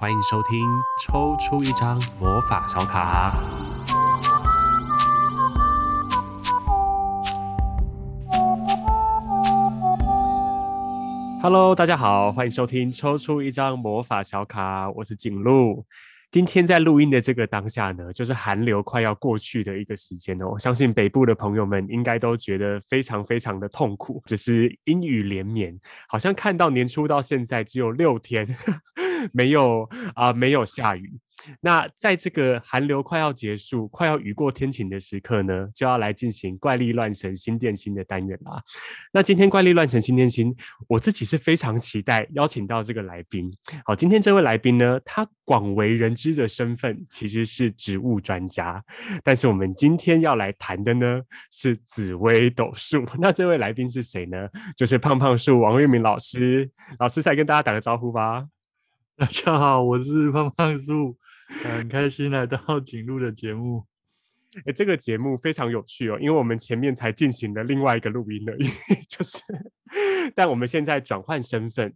欢迎收听抽出一张魔法小卡。Hello，大家好，欢迎收听抽出一张魔法小卡，我是景路。今天在录音的这个当下呢，就是寒流快要过去的一个时间哦。相信北部的朋友们应该都觉得非常非常的痛苦，就是阴雨连绵，好像看到年初到现在只有六天 没有啊、呃，没有下雨。那在这个寒流快要结束、快要雨过天晴的时刻呢，就要来进行怪力乱神新电心的单元啦。那今天怪力乱神新电心，我自己是非常期待邀请到这个来宾。好，今天这位来宾呢，他广为人知的身份其实是植物专家，但是我们今天要来谈的呢是紫微斗数。那这位来宾是谁呢？就是胖胖树王玉明老师。老师再跟大家打个招呼吧。大家好，我是胖胖树。很开心来到 景路的节目。哎，这个节目非常有趣哦，因为我们前面才进行了另外一个录音而已，就是，但我们现在转换身份，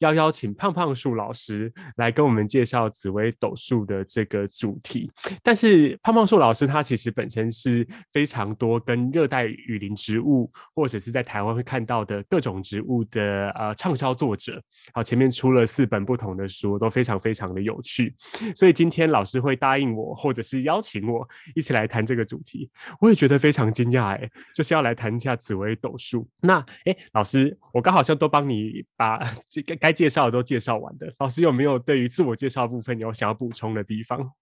要邀请胖胖树老师来跟我们介绍紫薇斗数的这个主题。但是胖胖树老师他其实本身是非常多跟热带雨林植物，或者是在台湾会看到的各种植物的呃畅销作者。好，前面出了四本不同的书，都非常非常的有趣。所以今天老师会答应我，或者是邀请我一起来谈。这个主题我也觉得非常惊讶哎，就是要来谈一下紫薇斗数。那哎，老师，我刚好像都帮你把该 该介绍的都介绍完的。老师有没有对于自我介绍部分有想要补充的地方？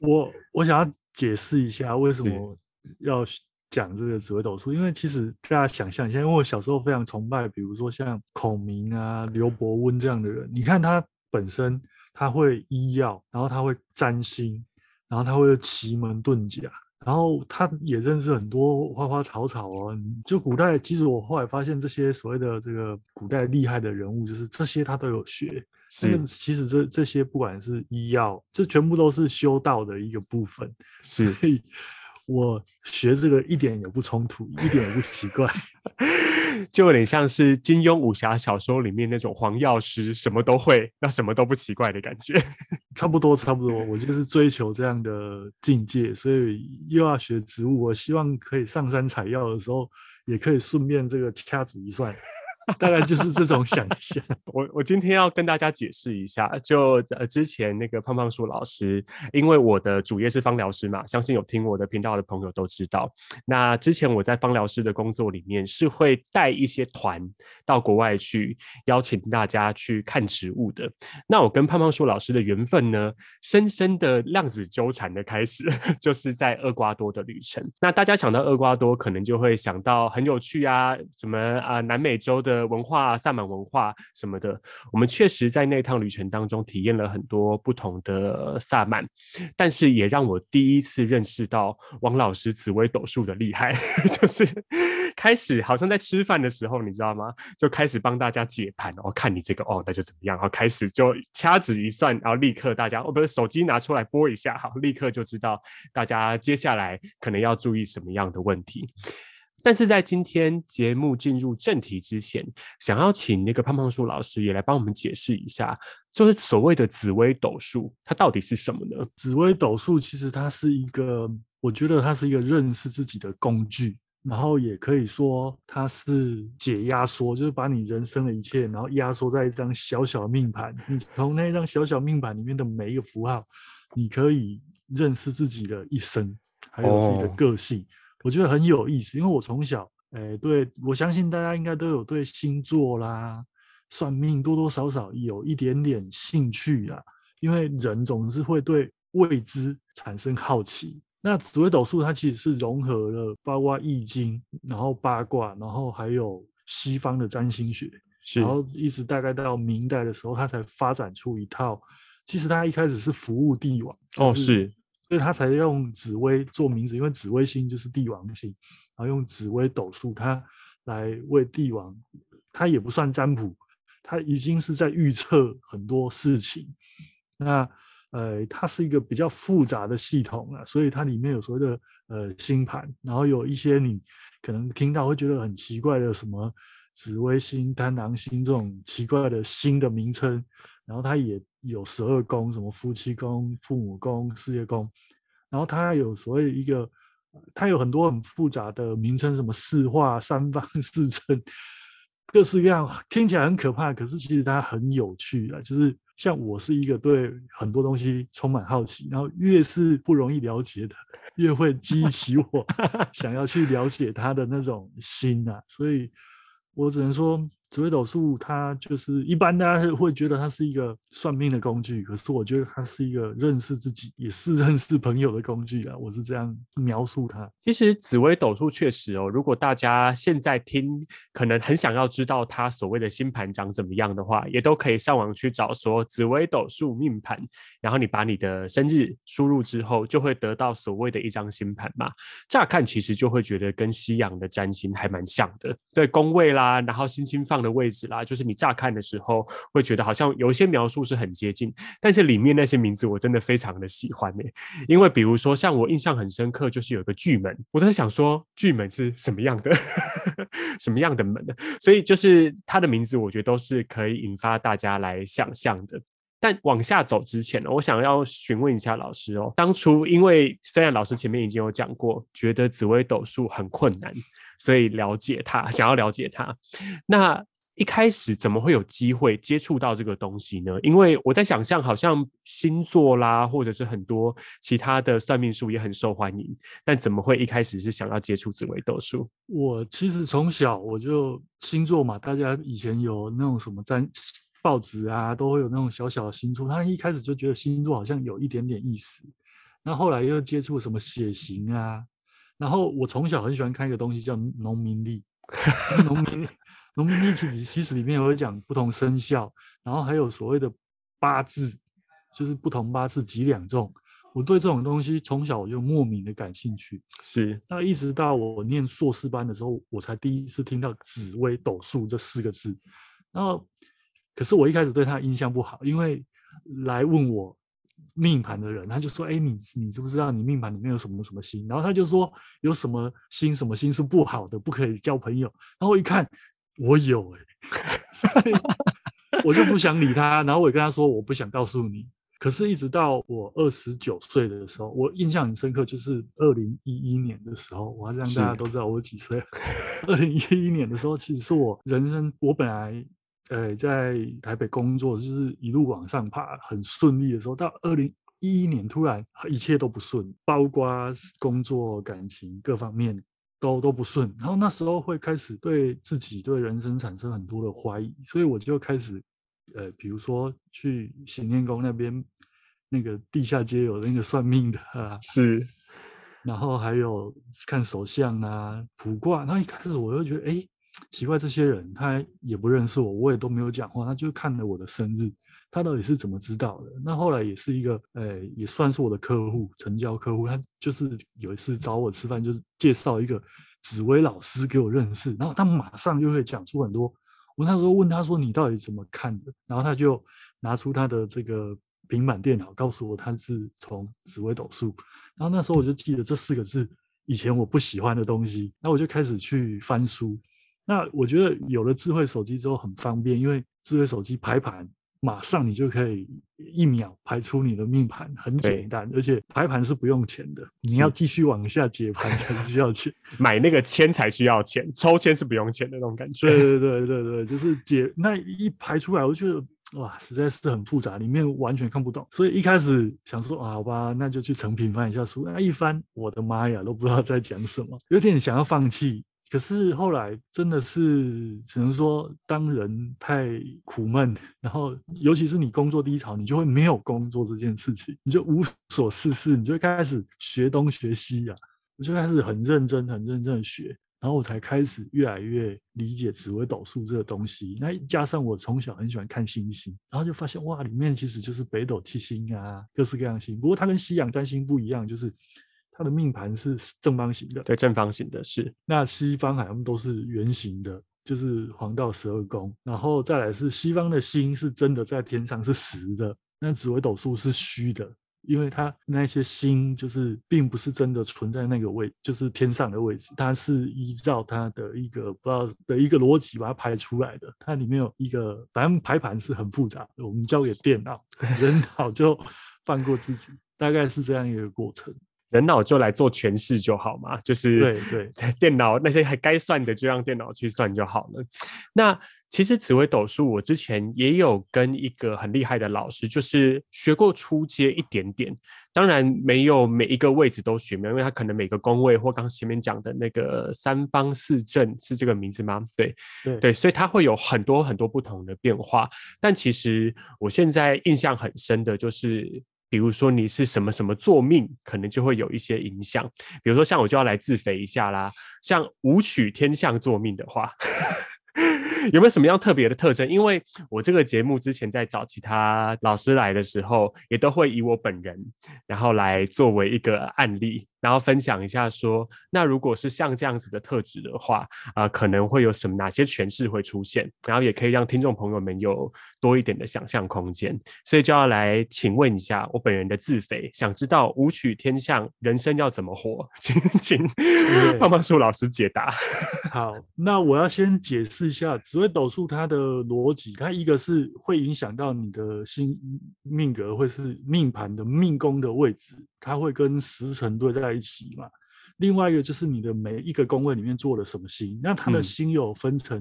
我我想要解释一下为什么要讲这个紫微斗数，因为其实大家想象一下，因为我小时候非常崇拜，比如说像孔明啊、刘伯温这样的人。你看他本身他会医药，然后他会占星，然后他会奇门遁甲。然后他也认识很多花花草草哦，就古代，其实我后来发现这些所谓的这个古代厉害的人物，就是这些他都有学。是，其实这这些不管是医药，这全部都是修道的一个部分。是，所以我学这个一点也不冲突，一点也不奇怪。就有点像是金庸武侠小说里面那种黄药师，什么都会，那什么都不奇怪的感觉。差不多，差不多。我就是追求这样的境界，所以又要学植物。我希望可以上山采药的时候，也可以顺便这个掐指一算。大概就是这种想象。我我今天要跟大家解释一下，就呃之前那个胖胖树老师，因为我的主业是芳疗师嘛，相信有听我的频道的朋友都知道。那之前我在芳疗师的工作里面，是会带一些团到国外去邀请大家去看植物的。那我跟胖胖树老师的缘分呢，深深的量子纠缠的开始，就是在厄瓜多的旅程。那大家想到厄瓜多，可能就会想到很有趣啊，什么啊南美洲的。的文化、萨满文化什么的，我们确实在那趟旅程当中体验了很多不同的萨满，但是也让我第一次认识到王老师紫薇斗数的厉害，就是开始好像在吃饭的时候，你知道吗？就开始帮大家解盘，哦，看你这个哦，那就怎么样？然后开始就掐指一算，然后立刻大家哦，不是手机拿出来拨一下，好，立刻就知道大家接下来可能要注意什么样的问题。但是在今天节目进入正题之前，想要请那个胖胖树老师也来帮我们解释一下，就是所谓的紫微斗数，它到底是什么呢？紫微斗数其实它是一个，我觉得它是一个认识自己的工具，然后也可以说它是解压缩，就是把你人生的一切，然后压缩在一张小小的命盘，你从那张小小命盘里面的每一个符号，你可以认识自己的一生，还有自己的个性。哦我觉得很有意思，因为我从小，诶，对，我相信大家应该都有对星座啦、算命多多少少有一点点兴趣啊。因为人总是会对未知产生好奇。那紫微斗数它其实是融合了包括易经，然后八卦，然后还有西方的占星学，然后一直大概到明代的时候，它才发展出一套。其实它一开始是服务帝王。哦，是。所以他才用紫微做名字，因为紫微星就是帝王星，然后用紫微斗数，他来为帝王，他也不算占卜，他已经是在预测很多事情。那呃，它是一个比较复杂的系统啊，所以它里面有所谓的呃星盘，然后有一些你可能听到会觉得很奇怪的什么紫微星、贪狼星这种奇怪的星的名称，然后它也有十二宫，什么夫妻宫、父母宫、事业宫，然后它有所谓一个，它有很多很复杂的名称，什么四化、三方四正，各式各样，听起来很可怕，可是其实它很有趣啊，就是。像我是一个对很多东西充满好奇，然后越是不容易了解的，越会激起我 想要去了解它的那种心啊，所以我只能说。紫微斗数，它就是一般大家会觉得它是一个算命的工具，可是我觉得它是一个认识自己，也是认识朋友的工具啊。我是这样描述它。其实紫微斗数确实哦，如果大家现在听，可能很想要知道它所谓的星盘长怎么样的话，也都可以上网去找说紫微斗数命盘，然后你把你的生日输入之后，就会得到所谓的一张星盘嘛。乍看其实就会觉得跟西洋的占星还蛮像的，对宫位啦，然后星星放的位置啦，就是你乍看的时候会觉得好像有一些描述是很接近，但是里面那些名字我真的非常的喜欢呢。因为比如说像我印象很深刻，就是有个巨门，我都在想说巨门是什么样的，什么样的门呢？所以就是它的名字，我觉得都是可以引发大家来想象的。但往下走之前呢，我想要询问一下老师哦，当初因为虽然老师前面已经有讲过，觉得紫微斗数很困难，所以了解它，想要了解它，那。一开始怎么会有机会接触到这个东西呢？因为我在想象，好像星座啦，或者是很多其他的算命术也很受欢迎，但怎么会一开始是想要接触紫微斗数？我其实从小我就星座嘛，大家以前有那种什么在报纸啊，都会有那种小小的星座。他一开始就觉得星座好像有一点点意思，那后来又接触什么血型啊，然后我从小很喜欢看一个东西叫农民历，农民历。农民历其实里面有讲不同生肖，然后还有所谓的八字，就是不同八字几两重。我对这种东西从小我就莫名的感兴趣。是，那一直到我念硕士班的时候，我才第一次听到紫微斗数这四个字。然后，可是我一开始对他印象不好，因为来问我命盘的人，他就说：“哎，你你知不知道你命盘里面有什么什么星？”然后他就说：“有什么星什么星是不好的，不可以交朋友。”然后我一看。我有哎、欸，所以我就不想理他，然后我也跟他说我不想告诉你。可是，一直到我二十九岁的时候，我印象很深刻，就是二零一一年的时候，我要让大家都知道我几岁。二零一一年的时候，其实是我人生，我本来呃在台北工作，就是一路往上爬，很顺利的时候，到二零一一年突然一切都不顺，包括工作、感情各方面。都都不顺，然后那时候会开始对自己、对人生产生很多的怀疑，所以我就开始，呃，比如说去行天宫那边那个地下街有那个算命的啊，是，然后还有看手相啊、卜卦。然后一开始我就觉得，哎，奇怪，这些人他也不认识我，我也都没有讲话，他就看了我的生日。他到底是怎么知道的？那后来也是一个，呃，也算是我的客户，成交客户。他就是有一次找我吃饭，就是介绍一个紫微老师给我认识。然后他马上就会讲出很多。我那时候问他说：“你到底怎么看的？”然后他就拿出他的这个平板电脑，告诉我他是从紫微斗数。然后那时候我就记得这四个字，以前我不喜欢的东西。那我就开始去翻书。那我觉得有了智慧手机之后很方便，因为智慧手机排盘。马上你就可以一秒排出你的命盘，很简单，而且排盘是不用钱的。你要继续往下解盘才需要钱，买那个签才需要钱，抽签是不用钱的那种感觉。对 对对对对，就是解那一排出来，我就觉得哇，实在是很复杂，里面完全看不懂。所以一开始想说啊，好吧，那就去成品翻一下书。那一翻，我的妈呀，都不知道在讲什么，有点想要放弃。可是后来真的是只能说，当人太苦闷，然后尤其是你工作低潮，你就会没有工作这件事情，你就无所事事，你就开始学东学西啊，我就开始很认真、很认真的学，然后我才开始越来越理解紫微斗数这个东西。那加上我从小很喜欢看星星，然后就发现哇，里面其实就是北斗七星啊，各式各样星。不过它跟西洋占星不一样，就是。他的命盘是正方形的，对，正方形的是。那西方好像都是圆形的，就是黄道十二宫。然后再来是西方的星是真的在天上是实的，那紫微斗数是虚的，因为它那些星就是并不是真的存在那个位，就是天上的位置，它是依照它的一个不知道的一个逻辑把它排出来的。它里面有一个，反正排盘是很复杂的，我们交给电脑，人脑就放过自己，大概是这样一个过程。人脑就来做诠释就好嘛，就是对对，电脑那些还该算的就让电脑去算就好了。那其实紫微斗数，我之前也有跟一个很厉害的老师，就是学过初阶一点点，当然没有每一个位置都学，因为他可能每个宫位或刚前面讲的那个三方四正是这个名字吗？对对对，所以它会有很多很多不同的变化。但其实我现在印象很深的就是。比如说你是什么什么作命，可能就会有一些影响。比如说像我就要来自肥一下啦，像武曲天象作命的话，有没有什么样特别的特征？因为我这个节目之前在找其他老师来的时候，也都会以我本人，然后来作为一个案例。然后分享一下说，那如果是像这样子的特质的话，啊、呃，可能会有什么哪些诠释会出现？然后也可以让听众朋友们有多一点的想象空间。所以就要来请问一下我本人的自肥，想知道武曲天象人生要怎么活？请请胖胖树老师解答。好，那我要先解释一下紫微斗数它的逻辑，它一个是会影响到你的星命格，会是命盘的命宫的位置。它会跟时辰对在一起嘛？另外一个就是你的每一个宫位里面做了什么星，那它的星有分成，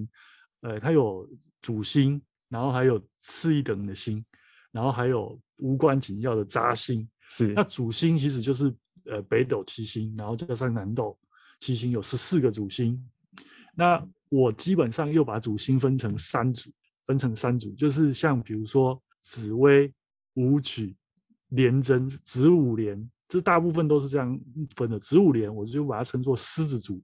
嗯、呃，它有主星，然后还有次一等的星，然后还有无关紧要的杂星。是，那主星其实就是呃北斗七星，然后加上南斗七星，有十四个主星。那我基本上又把主星分成三组，分成三组，就是像比如说紫薇、武曲、廉贞、子午连。这大部分都是这样分的，子午连我就把它称作狮子族，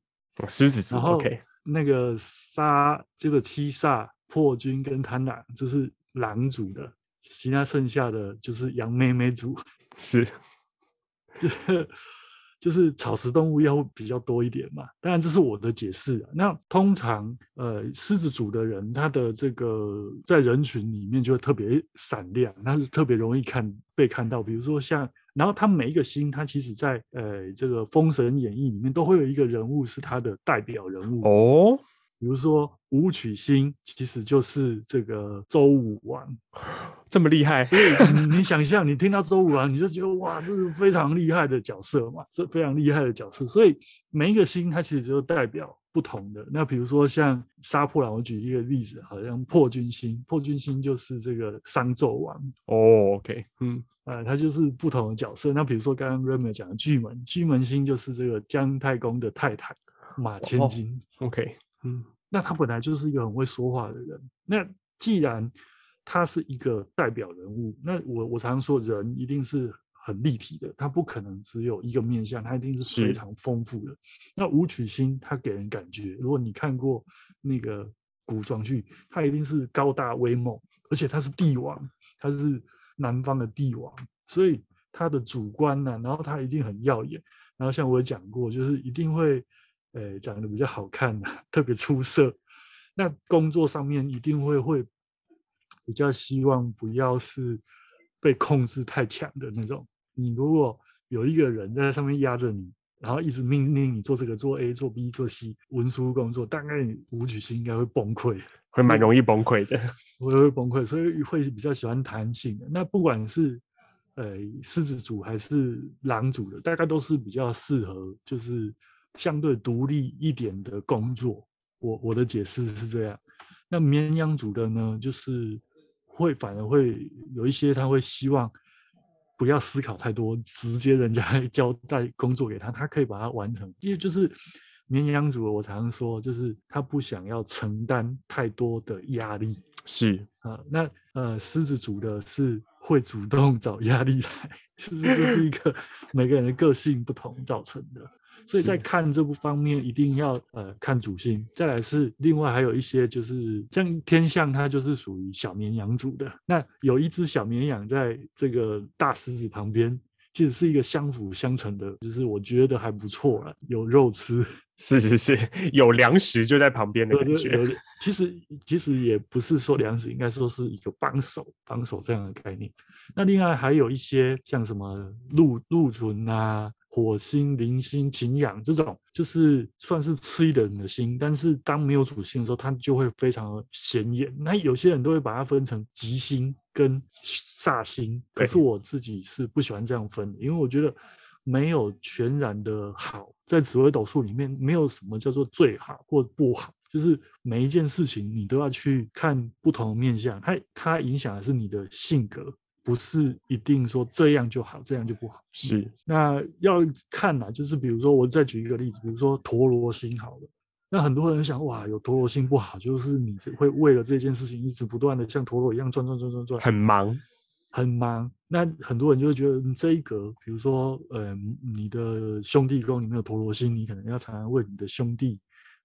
狮子族。然后那个杀这个七煞破军跟贪狼，这是狼族的，其他剩下的就是羊妹妹族，是，就是就是草食动物要比较多一点嘛。当然这是我的解释。那通常呃狮子族的人，他的这个在人群里面就会特别闪亮，他是特别容易看被看到，比如说像。然后他每一个星，他其实在呃这个《封神演义》里面都会有一个人物是他的代表人物哦。比如说武曲星，其实就是这个周武王，这么厉害。所以你想象，你听到周武王，你就觉得哇，这是非常厉害的角色嘛，是非常厉害的角色。所以每一个星，它其实就代表不同的。那比如说像杀破狼，我举一个例子，好像破军星，破军星就是这个商纣王。哦，OK，嗯。啊，他就是不同的角色。那比如说刚刚 Remy 讲的巨门，巨门星就是这个姜太公的太太马千金。Oh, OK，嗯，那他本来就是一个很会说话的人。那既然他是一个代表人物，那我我常常说人一定是很立体的，他不可能只有一个面相，他一定是非常丰富的。那武曲星他给人感觉，如果你看过那个古装剧，他一定是高大威猛，而且他是帝王，他是。南方的帝王，所以他的主观呢、啊，然后他一定很耀眼，然后像我也讲过，就是一定会，呃，长得比较好看、啊，特别出色。那工作上面一定会会比较希望不要是被控制太强的那种。你如果有一个人在上面压着你，然后一直命令你做这个做 A 做 B 做 C 文书工作，大概你武曲星应该会崩溃。会蛮容易崩溃的，我也会崩溃，所以会比较喜欢弹性的。那不管是呃狮子组还是狼组的，大概都是比较适合，就是相对独立一点的工作。我我的解释是这样。那绵羊组的呢，就是会反而会有一些他会希望不要思考太多，直接人家 交代工作给他，他可以把它完成，因为就是。绵羊组，我常常说，就是他不想要承担太多的压力。是啊，那呃，狮子组的是会主动找压力来，其实这是一个每个人的个性不同造成的。所以在看这部方面，一定要呃看主星。再来是另外还有一些，就是像天象，它就是属于小绵羊组的。那有一只小绵羊在这个大狮子旁边。其实是一个相辅相成的，就是我觉得还不错了，有肉吃。是是是，有粮食就在旁边的感觉。其实其实也不是说粮食，应该说是一个帮手，帮手这样的概念。那另外还有一些像什么鹿鹿豚啊、火星、铃星、擎羊这种，就是算是吃一点的星，但是当没有主星的时候，它就会非常的显眼。那有些人都会把它分成吉星跟煞星，可是我自己是不喜欢这样分的，因为我觉得。没有全然的好，在紫微斗数里面，没有什么叫做最好或不好，就是每一件事情你都要去看不同的面相，它它影响的是你的性格，不是一定说这样就好，这样就不好。是，嗯、那要看呐，就是比如说我再举一个例子，比如说陀螺星好了，那很多人想哇，有陀螺星不好，就是你会为了这件事情一直不断的像陀螺一样转转转转转，很忙。很忙，那很多人就会觉得这一格，比如说，呃，你的兄弟宫里面有陀螺星，你可能要常常为你的兄弟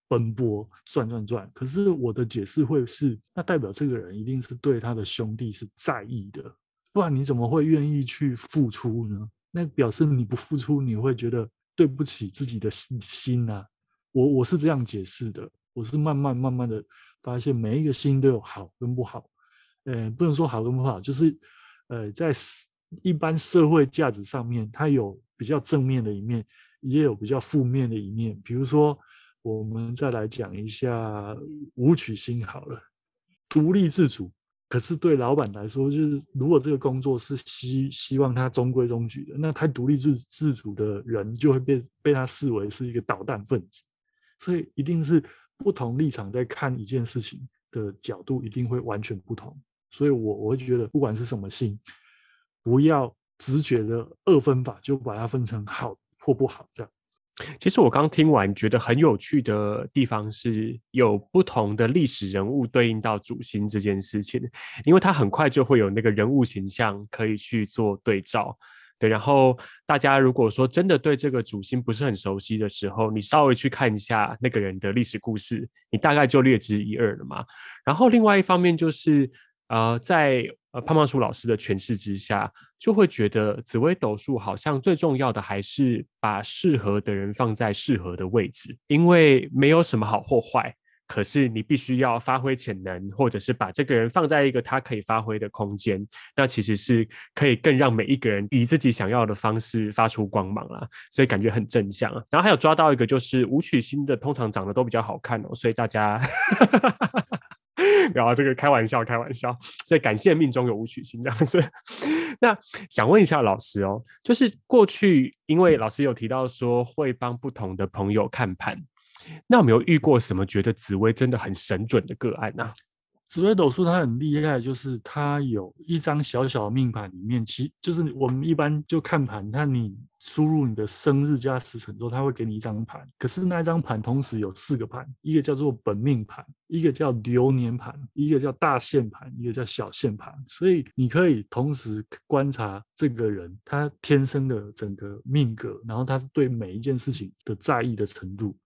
奔波转转转。可是我的解释会是，那代表这个人一定是对他的兄弟是在意的，不然你怎么会愿意去付出呢？那表示你不付出，你会觉得对不起自己的心心啊。我我是这样解释的，我是慢慢慢慢的发现，每一个心都有好跟不好，呃，不能说好跟不好，就是。呃，在一般社会价值上面，它有比较正面的一面，也有比较负面的一面。比如说，我们再来讲一下武曲星好了，独立自主。可是对老板来说，就是如果这个工作是希希望他中规中矩的，那太独立自自主的人就会被被他视为是一个捣蛋分子。所以，一定是不同立场在看一件事情的角度，一定会完全不同。所以我，我会觉得，不管是什么性，不要直觉的二分法，就把它分成好或不好这样。其实我刚听完，觉得很有趣的地方是有不同的历史人物对应到主星这件事情，因为它很快就会有那个人物形象可以去做对照。对，然后大家如果说真的对这个主星不是很熟悉的时候，你稍微去看一下那个人的历史故事，你大概就略知一二了嘛。然后另外一方面就是。呃，在呃胖胖树老师的诠释之下，就会觉得紫微斗数好像最重要的还是把适合的人放在适合的位置，因为没有什么好或坏，可是你必须要发挥潜能，或者是把这个人放在一个他可以发挥的空间，那其实是可以更让每一个人以自己想要的方式发出光芒啦，所以感觉很正向啊。然后还有抓到一个就是武曲星的，通常长得都比较好看哦，所以大家。然后这个开玩笑，开玩笑，所以感谢命中有五曲星这样子。那想问一下老师哦，就是过去因为老师有提到说会帮不同的朋友看盘，那有没有遇过什么觉得紫薇真的很神准的个案呢？紫微斗数它很厉害，就是它有一张小小的命盘里面，其就是我们一般就看盘，看你输入你的生日加时辰之后，它会给你一张盘。可是那一张盘同时有四个盘，一个叫做本命盘，一个叫流年盘，一个叫大限盘，一个叫小限盘。所以你可以同时观察这个人他天生的整个命格，然后他对每一件事情的在意的程度。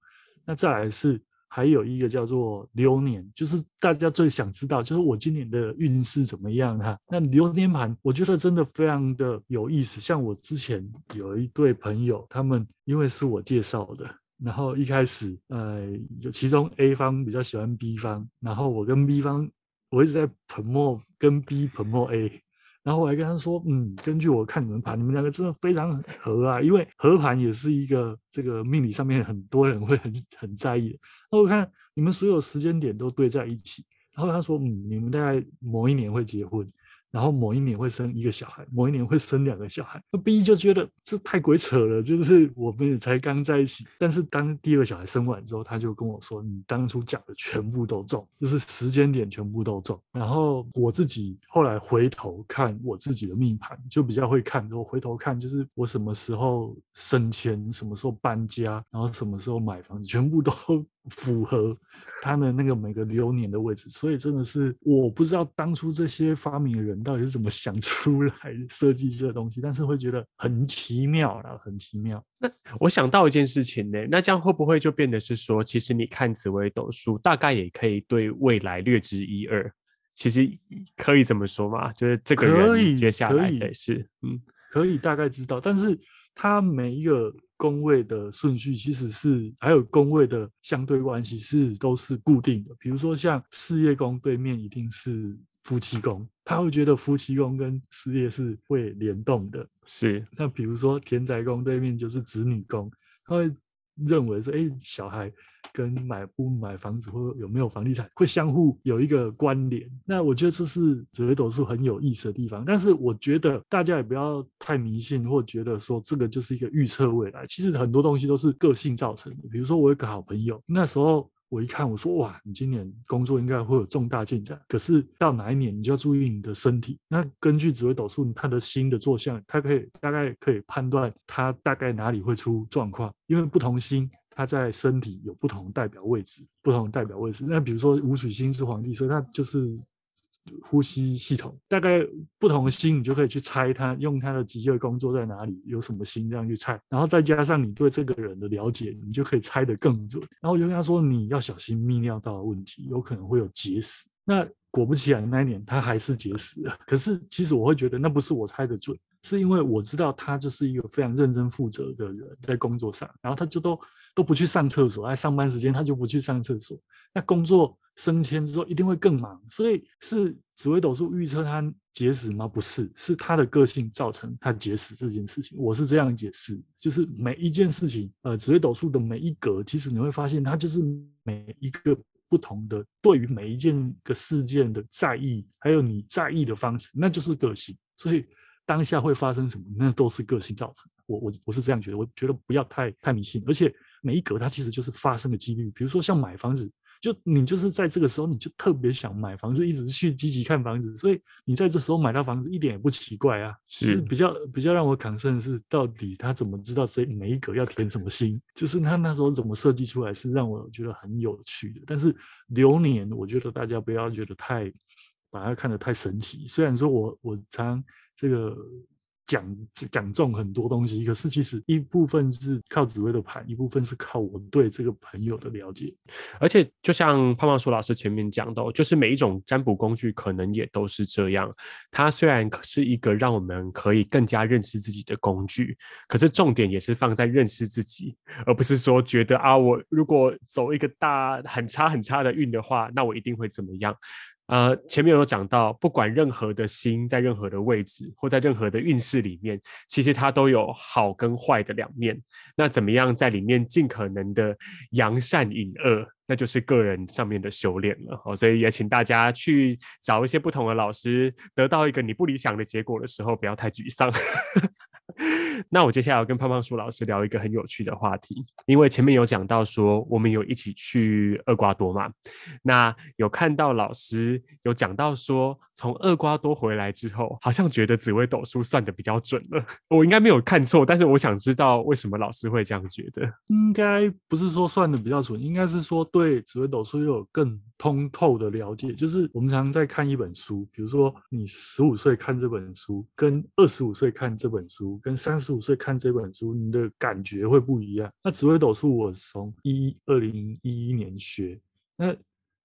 那再来是。还有一个叫做流年，就是大家最想知道，就是我今年的运势怎么样哈？那流年盘，我觉得真的非常的有意思。像我之前有一对朋友，他们因为是我介绍的，然后一开始呃，有其中 A 方比较喜欢 B 方，然后我跟 B 方，我一直在 POMO 跟 B POMO A。然后我还跟他说，嗯，根据我看你们盘，你们两个真的非常合啊，因为合盘也是一个这个命理上面很多人会很很在意的。那我看你们所有时间点都对在一起，然后他说，嗯，你们大概某一年会结婚。然后某一年会生一个小孩，某一年会生两个小孩。那 B 就觉得这太鬼扯了，就是我们也才刚在一起。但是当第二个小孩生完之后，他就跟我说：“你当初讲的全部都中，就是时间点全部都中。”然后我自己后来回头看我自己的命盘，就比较会看。我回头看，就是我什么时候升迁，什么时候搬家，然后什么时候买房子，全部都。符合他们那个每个流年的位置，所以真的是我不知道当初这些发明的人到底是怎么想出来设计这个东西，但是会觉得很奇妙啦，很奇妙。那我想到一件事情呢，那这样会不会就变得是说，其实你看紫微斗数，大概也可以对未来略知一二？其实可以这么说嘛？就是这个人接下来的是嗯。可以大概知道，但是它每一个宫位的顺序其实是还有宫位的相对关系是都是固定的。比如说像事业宫对面一定是夫妻宫，他会觉得夫妻宫跟事业是会联动的。是，那比如说田宅宫对面就是子女宫，他会认为说，哎，小孩。跟买不买房子或有没有房地产会相互有一个关联，那我觉得这是紫微斗数很有意思的地方。但是我觉得大家也不要太迷信，或觉得说这个就是一个预测未来。其实很多东西都是个性造成的。比如说我有个好朋友，那时候我一看，我说哇，你今年工作应该会有重大进展，可是到哪一年你就要注意你的身体。那根据紫微斗数，他的星的坐向，它可以大概可以判断他大概哪里会出状况，因为不同星。它在身体有不同代表位置，不同代表位置。那比如说武曲星是皇帝，所以它就是呼吸系统。大概不同的心，你就可以去猜他，用他的急救工作在哪里，有什么心这样去猜。然后再加上你对这个人的了解，你就可以猜得更准。然后我就跟他说，你要小心泌尿道的问题，有可能会有结石。那果不其然，那一年他还是结石了。可是其实我会觉得，那不是我猜得准，是因为我知道他就是一个非常认真负责的人，在工作上，然后他就都。都不去上厕所，在上班时间他就不去上厕所。那工作升迁之后一定会更忙，所以是紫微斗数预测他结石吗？不是，是他的个性造成他结石这件事情。我是这样解释，就是每一件事情，呃，紫微斗数的每一格，其实你会发现，它就是每一个不同的对于每一件个事件的在意，还有你在意的方式，那就是个性。所以当下会发生什么，那都是个性造成的。我我我是这样觉得，我觉得不要太太迷信，而且。每一格它其实就是发生的几率，比如说像买房子，就你就是在这个时候你就特别想买房子，一直去积极看房子，所以你在这时候买到房子一点也不奇怪啊。是，是比较比较让我 concern 的是，到底他怎么知道这每一格要填什么心？就是他那时候怎么设计出来，是让我觉得很有趣的。但是流年，我觉得大家不要觉得太把它看得太神奇。虽然说我我常这个。讲讲中很多东西，可是其实一部分是靠紫微的盘，一部分是靠我对这个朋友的了解。而且就像胖胖树老师前面讲的，就是每一种占卜工具可能也都是这样。它虽然是一个让我们可以更加认识自己的工具，可是重点也是放在认识自己，而不是说觉得啊，我如果走一个大很差很差的运的话，那我一定会怎么样。呃，前面有讲到，不管任何的星在任何的位置，或在任何的运势里面，其实它都有好跟坏的两面。那怎么样在里面尽可能的扬善隐恶，那就是个人上面的修炼了。哦，所以也请大家去找一些不同的老师，得到一个你不理想的结果的时候，不要太沮丧。那我接下来要跟胖胖树老师聊一个很有趣的话题，因为前面有讲到说我们有一起去厄瓜多嘛，那有看到老师有讲到说，从厄瓜多回来之后，好像觉得紫微斗数算得比较准了。我应该没有看错，但是我想知道为什么老师会这样觉得？应该不是说算得比较准，应该是说对紫微斗数又有更通透的了解。就是我们常常在看一本书，比如说你十五岁看这本书，跟二十五岁看这本书，跟三十五岁看这本书，你的感觉会不一样。那紫微斗数我从一二零一一年学，那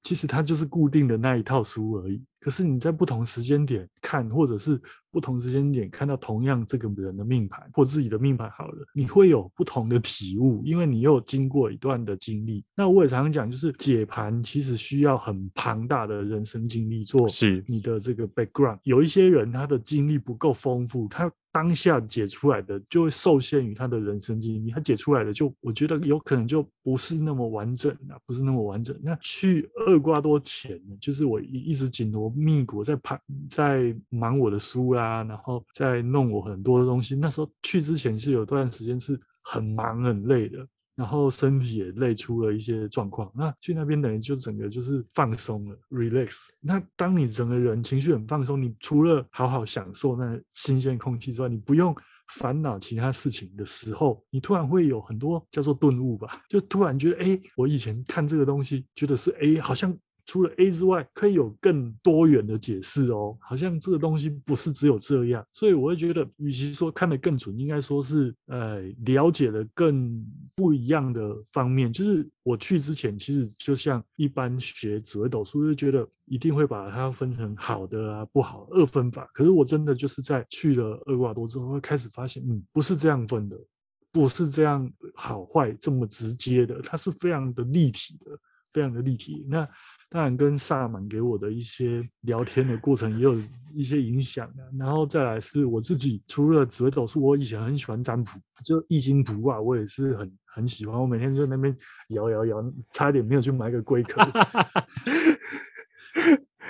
其实它就是固定的那一套书而已。可是你在不同时间点看，或者是不同时间点看到同样这个人的命盘或自己的命盘好了，你会有不同的体悟，因为你又经过一段的经历。那我也常常讲，就是解盘其实需要很庞大的人生经历做，是你的这个 background。有一些人他的经历不够丰富，他当下解出来的就会受限于他的人生经历，他解出来的就我觉得有可能就不是那么完整啊，不是那么完整。那去厄瓜多前，就是我一一直紧锣。密鼓在盘，在忙我的书啦、啊，然后再弄我很多的东西。那时候去之前是有段时间是很忙很累的，然后身体也累出了一些状况。那去那边等于就整个就是放松了，relax。那当你整个人情绪很放松，你除了好好享受那新鲜空气之外，你不用烦恼其他事情的时候，你突然会有很多叫做顿悟吧，就突然觉得，哎，我以前看这个东西觉得是哎，好像。除了 A 之外，可以有更多元的解释哦。好像这个东西不是只有这样，所以我会觉得，与其说看得更准，应该说是呃了解了更不一样的方面。就是我去之前，其实就像一般学紫微斗数，就觉得一定会把它分成好的啊、不好二分法。可是我真的就是在去了厄瓜多之后，会开始发现，嗯，不是这样分的。不是这样好坏这么直接的，它是非常的立体的，非常的立体。那当然跟萨满给我的一些聊天的过程也有一些影响的。然后再来是我自己，除了紫微斗数，我以前很喜欢占卜，就易经卜啊，我也是很很喜欢。我每天就在那边摇摇摇，差点没有去买个龟壳。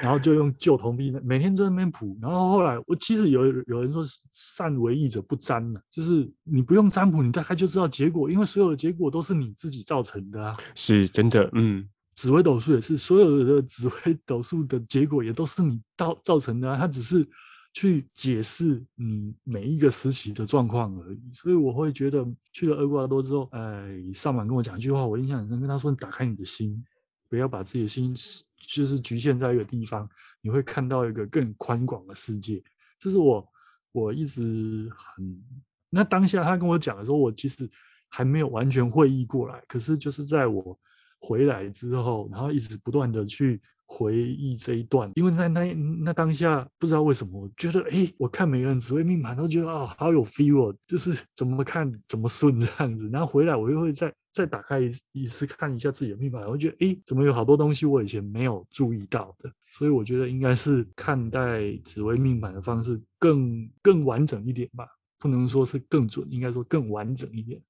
然后就用旧铜币，每天在那边卜。然后后来，我其实有有人说，善为易者不占了，就是你不用占卜，你大概就知道结果，因为所有的结果都是你自己造成的啊。是真的，嗯，紫微斗数也是，所有的紫微斗数的结果也都是你造造成的啊。它只是去解释你每一个时期的状况而已。所以我会觉得去了厄瓜多之后，哎，萨满跟我讲一句话，我印象很深，跟他说：“你打开你的心。”不要把自己的心就是局限在一个地方，你会看到一个更宽广的世界。这是我我一直很，那当下他跟我讲的时候，我其实还没有完全会意过来。可是就是在我回来之后，然后一直不断的去。回忆这一段，因为在那那当下，不知道为什么，我觉得哎，我看每个人紫微命盘都觉得啊、好有 feel，就是怎么看怎么顺这样子。然后回来，我又会再再打开一次看一下自己的命盘，我觉得哎，怎么有好多东西我以前没有注意到的。所以我觉得应该是看待紫微命盘的方式更更完整一点吧，不能说是更准，应该说更完整一点。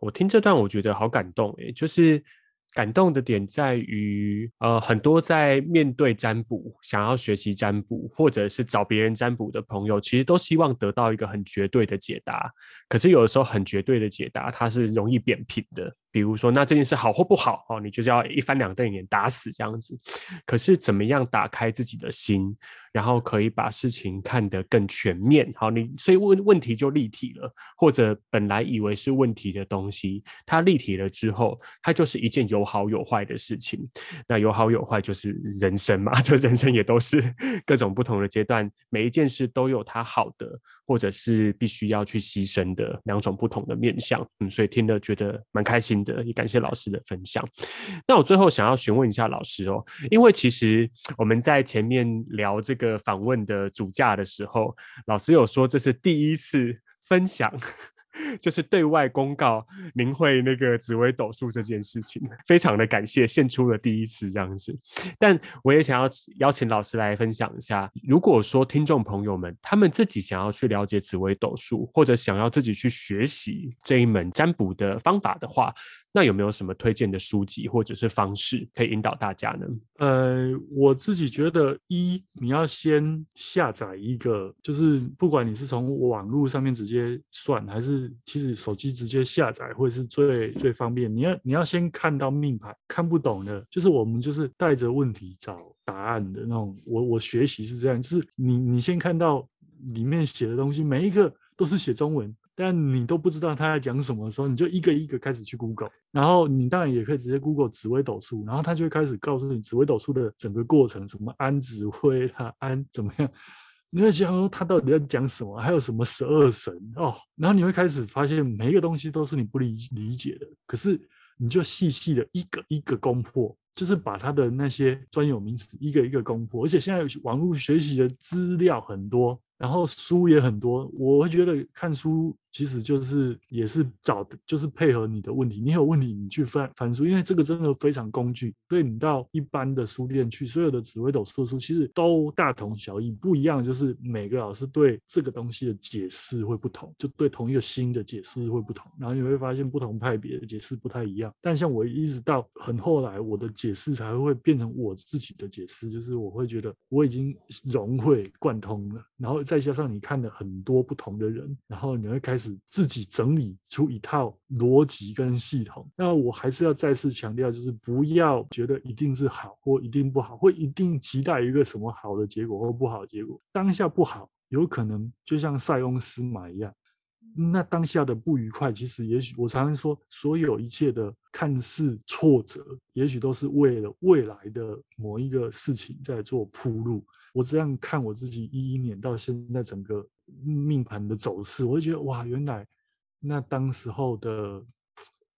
我听这段，我觉得好感动哎，就是。感动的点在于，呃，很多在面对占卜、想要学习占卜，或者是找别人占卜的朋友，其实都希望得到一个很绝对的解答。可是有的时候，很绝对的解答，它是容易扁平的。比如说，那这件事好或不好哦，你就是要一翻两瞪眼打死这样子。可是怎么样打开自己的心，然后可以把事情看得更全面？好，你所以问问题就立体了，或者本来以为是问题的东西，它立体了之后，它就是一件有好有坏的事情。那有好有坏就是人生嘛，就人生也都是 各种不同的阶段，每一件事都有它好的，或者是必须要去牺牲的两种不同的面向。嗯，所以听了觉得蛮开心的。也感谢老师的分享。那我最后想要询问一下老师哦，因为其实我们在前面聊这个访问的主架的时候，老师有说这是第一次分享。就是对外公告您会那个紫微斗数这件事情，非常的感谢，献出了第一次这样子。但我也想要邀请老师来分享一下，如果说听众朋友们他们自己想要去了解紫微斗数，或者想要自己去学习这一门占卜的方法的话，那有没有什么推荐的书籍或者是方式可以引导大家呢？呃，我自己觉得，一你要先下载一个，就是不管你是从网络上面直接算，还是其实手机直接下载，会是最最方便。你要你要先看到命盘，看不懂的，就是我们就是带着问题找答案的那种。我我学习是这样，就是你你先看到里面写的东西，每一个都是写中文。但你都不知道他在讲什么的时候，你就一个一个开始去 Google，然后你当然也可以直接 Google 紫微斗数，然后他就会开始告诉你紫微斗数的整个过程，什么安紫微啊，安怎么样，你会想说他到底在讲什么，还有什么十二神？哦，然后你会开始发现每一个东西都是你不理理解的，可是你就细细的一个一个攻破，就是把他的那些专有名词一个一个攻破，而且现在网络学习的资料很多。然后书也很多，我会觉得看书其实就是也是找的，就是配合你的问题。你有问题，你去翻翻书，因为这个真的非常工具。所以你到一般的书店去，所有的紫微斗数的书其实都大同小异，不一样就是每个老师对这个东西的解释会不同，就对同一个星的解释会不同。然后你会发现不同派别的解释不太一样。但像我一直到很后来，我的解释才会变成我自己的解释，就是我会觉得我已经融会贯通了，然后。再加上你看了很多不同的人，然后你会开始自己整理出一套逻辑跟系统。那我还是要再次强调，就是不要觉得一定是好或一定不好，或一定期待一个什么好的结果或不好的结果。当下不好，有可能就像塞翁失马一样，那当下的不愉快，其实也许我常常说，所有一切的看似挫折，也许都是为了未来的某一个事情在做铺路。我这样看我自己一一年到现在整个命盘的走势，我就觉得哇，原来那当时候的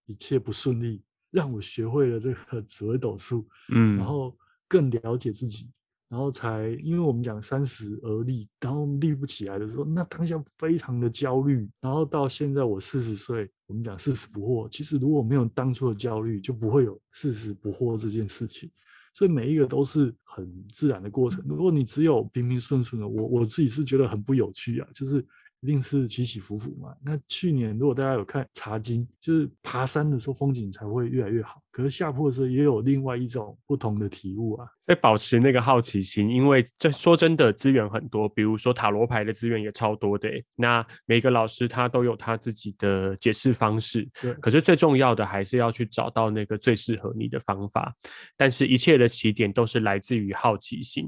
一切不顺利，让我学会了这个紫微斗数，嗯，然后更了解自己。然后才，因为我们讲三十而立，然后立不起来的时候，那当下非常的焦虑。然后到现在我四十岁，我们讲四十不惑。其实如果没有当初的焦虑，就不会有四十不惑这件事情。所以每一个都是很自然的过程。如果你只有平平顺顺的，我我自己是觉得很不有趣啊，就是。一定是起起伏伏嘛。那去年如果大家有看《茶经》，就是爬山的时候风景才会越来越好。可是下坡的时候也有另外一种不同的体悟啊。在保持那个好奇心，因为这说真的资源很多，比如说塔罗牌的资源也超多的。那每个老师他都有他自己的解释方式。可是最重要的还是要去找到那个最适合你的方法。但是一切的起点都是来自于好奇心。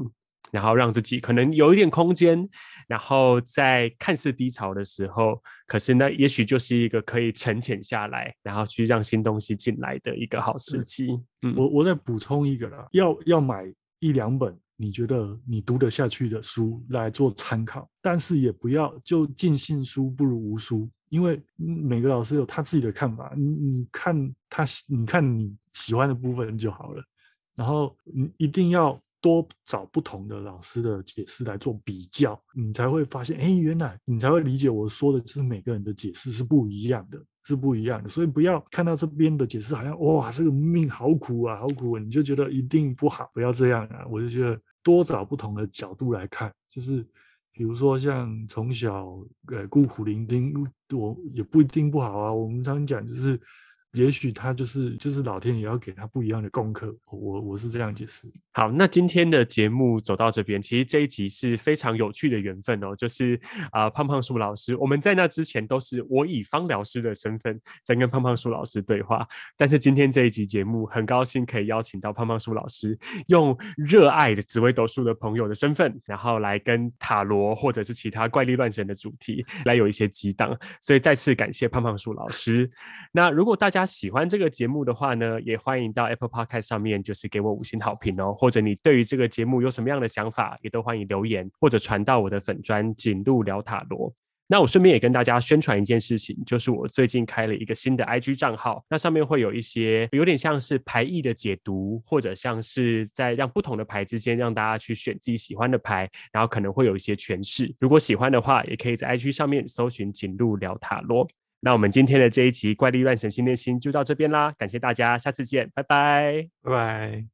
然后让自己可能有一点空间，然后在看似低潮的时候，可是那，也许就是一个可以沉潜下来，然后去让新东西进来的一个好时机。嗯，我我再补充一个啦，要要买一两本你觉得你读得下去的书来做参考，但是也不要就尽信书不如无书，因为每个老师有他自己的看法，你你看他，你看你喜欢的部分就好了，然后你一定要。多找不同的老师的解释来做比较，你才会发现，哎，原来你才会理解我说的，是每个人的解释是不一样的，是不一样的。所以不要看到这边的解释好像哇，这个命好苦啊，好苦啊，你就觉得一定不好，不要这样啊。我就觉得多找不同的角度来看，就是比如说像从小呃孤苦伶仃，我也不一定不好啊。我们常讲就是。也许他就是就是老天爷要给他不一样的功课，我我是这样解释。好，那今天的节目走到这边，其实这一集是非常有趣的缘分哦，就是啊、胖胖树老师，我们在那之前都是我以方疗师的身份在跟胖胖树老师对话，但是今天这一集节目，很高兴可以邀请到胖胖树老师，用热爱的紫微斗数的朋友的身份，然后来跟塔罗或者是其他怪力乱神的主题来有一些激荡，所以再次感谢胖胖树老师。那如果大家喜欢这个节目的话呢，也欢迎到 Apple Podcast 上面，就是给我五星好评哦。或者你对于这个节目有什么样的想法，也都欢迎留言或者传到我的粉专锦路聊塔罗。那我顺便也跟大家宣传一件事情，就是我最近开了一个新的 IG 账号，那上面会有一些有点像是牌意的解读，或者像是在让不同的牌之间让大家去选自己喜欢的牌，然后可能会有一些诠释。如果喜欢的话，也可以在 IG 上面搜寻锦路聊塔罗。那我们今天的这一集怪力乱神心连心就到这边啦，感谢大家，下次见，拜拜，拜拜。